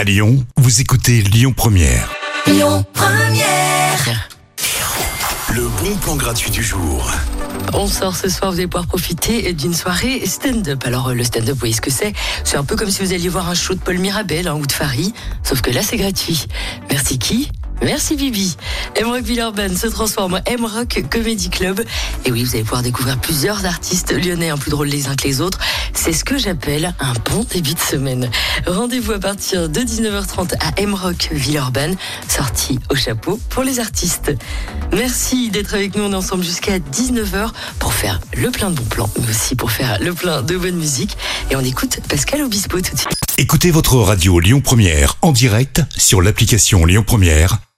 À Lyon, vous écoutez Lyon Première. Lyon Première. Le bon plan gratuit du jour. On sort ce soir, vous allez pouvoir profiter d'une soirée stand-up. Alors euh, le stand-up, vous voyez ce que c'est C'est un peu comme si vous alliez voir un show de Paul Mirabel hein, ou de Farid, sauf que là c'est gratuit. Merci qui? Merci Bibi. M-Rock Villeurbanne se transforme en M-Rock Comedy Club. Et oui, vous allez pouvoir découvrir plusieurs artistes lyonnais, un plus drôles les uns que les autres. C'est ce que j'appelle un bon début de semaine. Rendez-vous à partir de 19h30 à M-Rock Villeurbanne, sortie au chapeau pour les artistes. Merci d'être avec nous. On est ensemble jusqu'à 19h pour faire le plein de bons plans, mais aussi pour faire le plein de bonne musique. Et on écoute Pascal Obispo tout de suite. Écoutez votre radio Lyon Première en direct sur l'application Lyon Première,